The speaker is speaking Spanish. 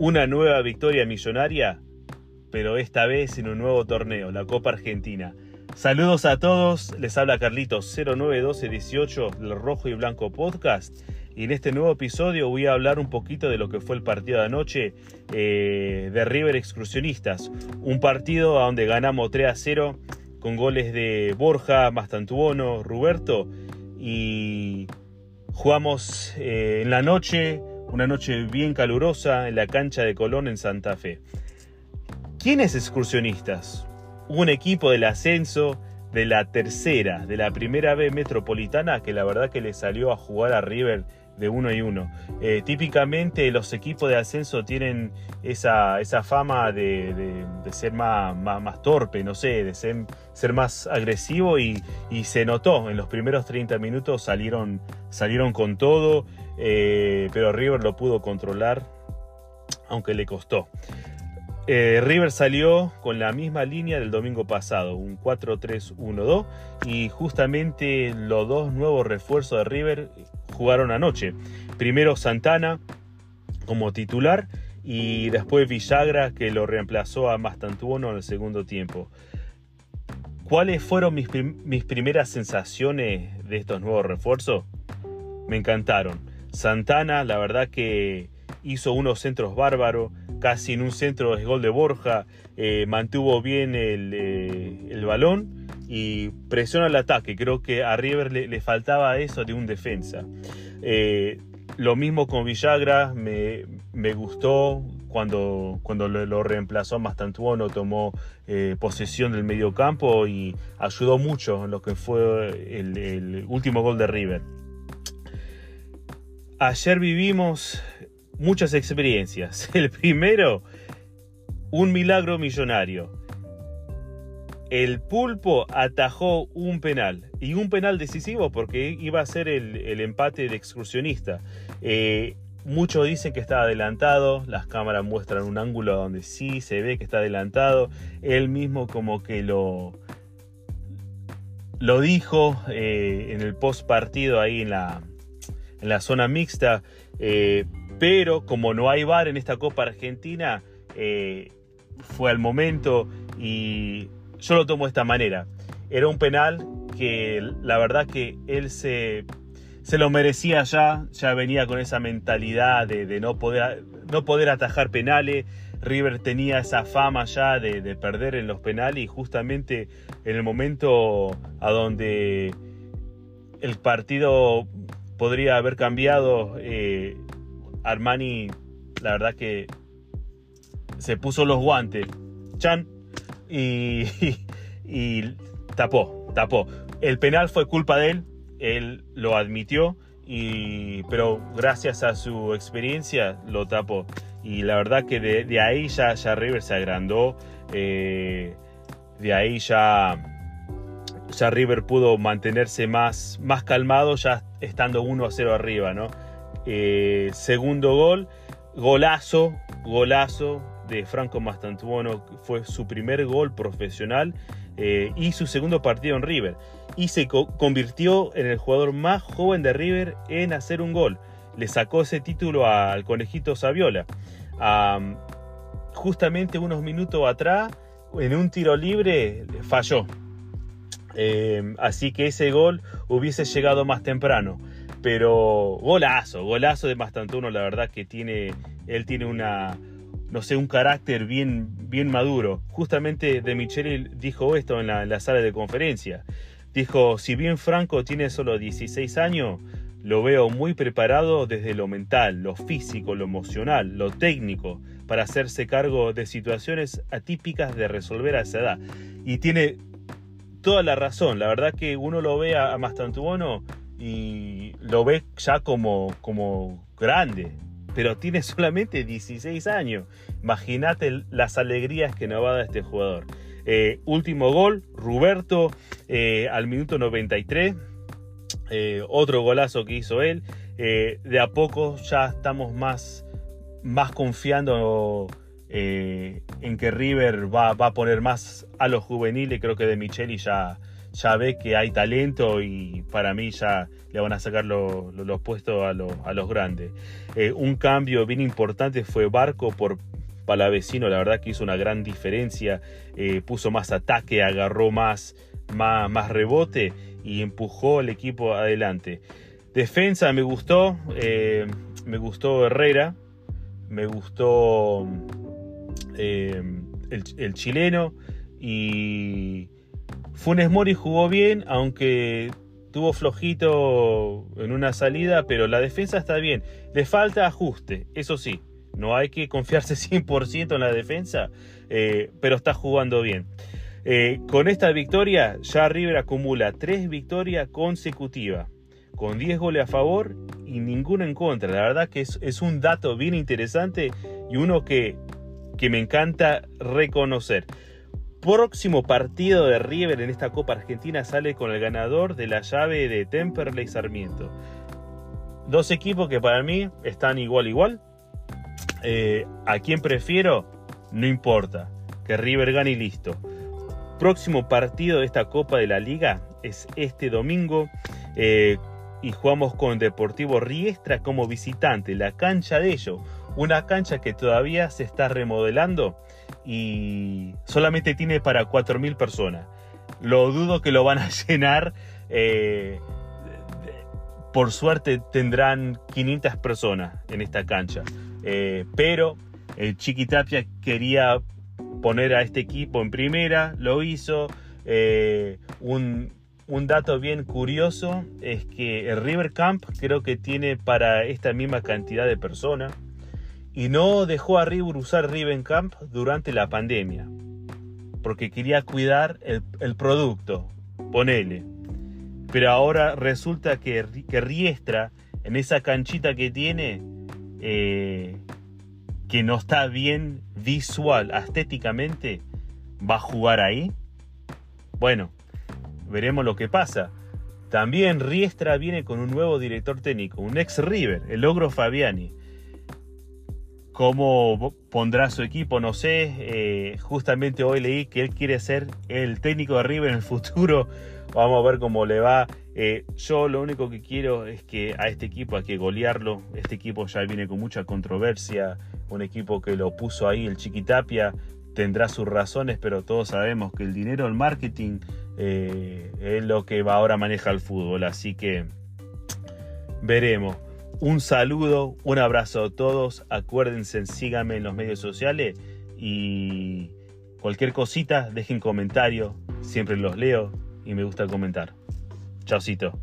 Una nueva victoria millonaria, pero esta vez en un nuevo torneo, la Copa Argentina. Saludos a todos, les habla Carlitos 091218 del Rojo y Blanco Podcast. Y en este nuevo episodio voy a hablar un poquito de lo que fue el partido de anoche eh, de River Excursionistas. Un partido donde ganamos 3 a 0 con goles de Borja, Mastantuono, Roberto. Y jugamos eh, en la noche, una noche bien calurosa en la cancha de Colón en Santa Fe. ¿Quiénes excursionistas? Un equipo del ascenso de la tercera, de la primera B metropolitana, que la verdad que le salió a jugar a River de uno y uno. Eh, típicamente los equipos de ascenso tienen esa, esa fama de, ser más, más, torpe, no sé, de ser, ser más agresivo y, se notó. En los primeros 30 minutos salieron, salieron con todo, eh, pero River lo pudo controlar, aunque le costó. Eh, River salió con la misma línea del domingo pasado, un 4-3-1-2, y justamente los dos nuevos refuerzos de River jugaron anoche. Primero Santana como titular y después Villagra que lo reemplazó a Mastantuono en el segundo tiempo. ¿Cuáles fueron mis, mis primeras sensaciones de estos nuevos refuerzos? Me encantaron. Santana, la verdad que hizo unos centros bárbaros, casi en un centro de gol de Borja, eh, mantuvo bien el, eh, el balón y presiona el ataque. Creo que a River le, faltaba eso de un defensa. Eh, lo mismo con Villagra, me, gustó cuando, cuando lo, reemplazó Mastantuono, tomó eh, posesión del medio campo y ayudó mucho en lo que fue el último gol de River. Ayer vivimos muchas experiencias. El primero, un milagro millonario el pulpo atajó un penal y un penal decisivo porque iba a ser el, empate de excursionista. Eh, muchos dicen que está adelantado, las cámaras muestran un ángulo donde sí se ve que está adelantado. Él mismo como que lo, lo dijo eh, en el post partido ahí en la, en la zona mixta. Eh, pero como no hay bar en esta Copa Argentina, fue al momento y yo lo tomo de esta manera. Era un penal que la verdad que él se, se lo merecía ya, ya venía con esa mentalidad de, no, poder, no poder atajar penales. River tenía esa fama ya de, perder en los penales y justamente en el momento a donde el partido podría haber cambiado, eh, Armani la verdad que se puso los guantes. Chan, y, tapó, tapó. El penal fue culpa de él, él lo admitió, y, pero gracias a su experiencia lo tapó. Y la verdad que de, ahí ya, ya, River se agrandó, eh, de ahí ya, ya River pudo mantenerse más, más calmado ya estando 1 a 0 arriba. ¿no? Eh, segundo gol, golazo, golazo, de Franco Mastantuono, fue su primer gol profesional eh, y su segundo partido en River. Y se convirtió en el jugador más joven de River en hacer un gol. Le sacó ese título al conejito Saviola. justamente unos minutos atrás, en un tiro libre, falló. Eh, así que ese gol hubiese llegado más temprano. Pero golazo, golazo de Mastantuono, la verdad que tiene, él tiene una, no sé, un carácter bien, bien maduro. Justamente De Micheli dijo esto en la, sala de conferencia. Dijo, si bien Franco tiene solo 16 años, lo veo muy preparado desde lo mental, lo físico, lo emocional, lo técnico, para hacerse cargo de situaciones atípicas de resolver a esa edad. Y tiene toda la razón. La verdad que uno lo ve a, Mastantuono y lo ve ya como, como grande, pero tiene solamente 16 años. Imagínate las alegrías que nos va a dar este jugador. Eh, último gol, Roberto eh, al minuto 93. Eh, otro golazo que hizo él. de a poco ya estamos más, más confiando en que River va, a poner más a los juveniles. Creo que de Micheli ya, ya ve que hay talento y para mí ya le van a sacar los puestos a, los grandes. Eh, un cambio bien importante fue Barco por Palavecino, la verdad que hizo una gran diferencia, eh, puso más ataque, agarró más, más, más rebote y empujó el equipo adelante. Defensa me gustó, eh, me gustó Herrera, me gustó el, el chileno y Funes Mori jugó bien, aunque tuvo flojito en una salida, pero la defensa está bien. Le falta ajuste, eso sí. No hay que confiarse 100% en la defensa, eh, pero está jugando bien. Eh, con esta victoria, ya River acumula tres victorias consecutivas, con 10 goles a favor y ninguno en contra. La verdad que es, un dato bien interesante y uno que, que me encanta reconocer próximo partido de River en esta Copa Argentina sale con el ganador de la llave de Temperley Sarmiento. Dos equipos que para mí están igual igual. Eh, ¿A quién prefiero? No importa. Que River gane y listo. Próximo partido de esta Copa de la Liga es este domingo. Eh, y jugamos con Deportivo Riestra como visitante. La cancha de ellos. Una cancha que todavía se está remodelando y solamente tiene para 4.000 personas. Lo dudo que lo van a llenar. Eh, por suerte tendrán 500 personas en esta cancha. Eh, pero el Chiquitapia quería poner a este equipo en primera, lo hizo. Eh, un, un, dato bien curioso es que el River Camp creo que tiene para esta misma cantidad de personas y no dejó a River usar Rivencamp durante la pandemia, porque quería cuidar el, producto, ponele. Pero ahora resulta que, que, Riestra, en esa canchita que tiene, eh, que no está bien visual, estéticamente, va a jugar ahí. Bueno, veremos lo que pasa. También Riestra viene con un nuevo director técnico, un ex River, el Ogro Fabiani cómo pondrá su equipo, no sé. Eh, justamente hoy leí que él quiere ser el técnico de River en el futuro. Vamos a ver cómo le va. Eh, yo lo único que quiero es que a este equipo hay que golearlo. Este equipo ya viene con mucha controversia. Un equipo que lo puso ahí el Chiquitapia. Tendrá sus razones, pero todos sabemos que el dinero, el marketing, eh, es lo que ahora maneja el fútbol. Así que veremos. Un saludo, un abrazo a todos. Acuérdense, síganme en los medios sociales y cualquier cosita, dejen comentario. Siempre los leo y me gusta comentar. Chaucito.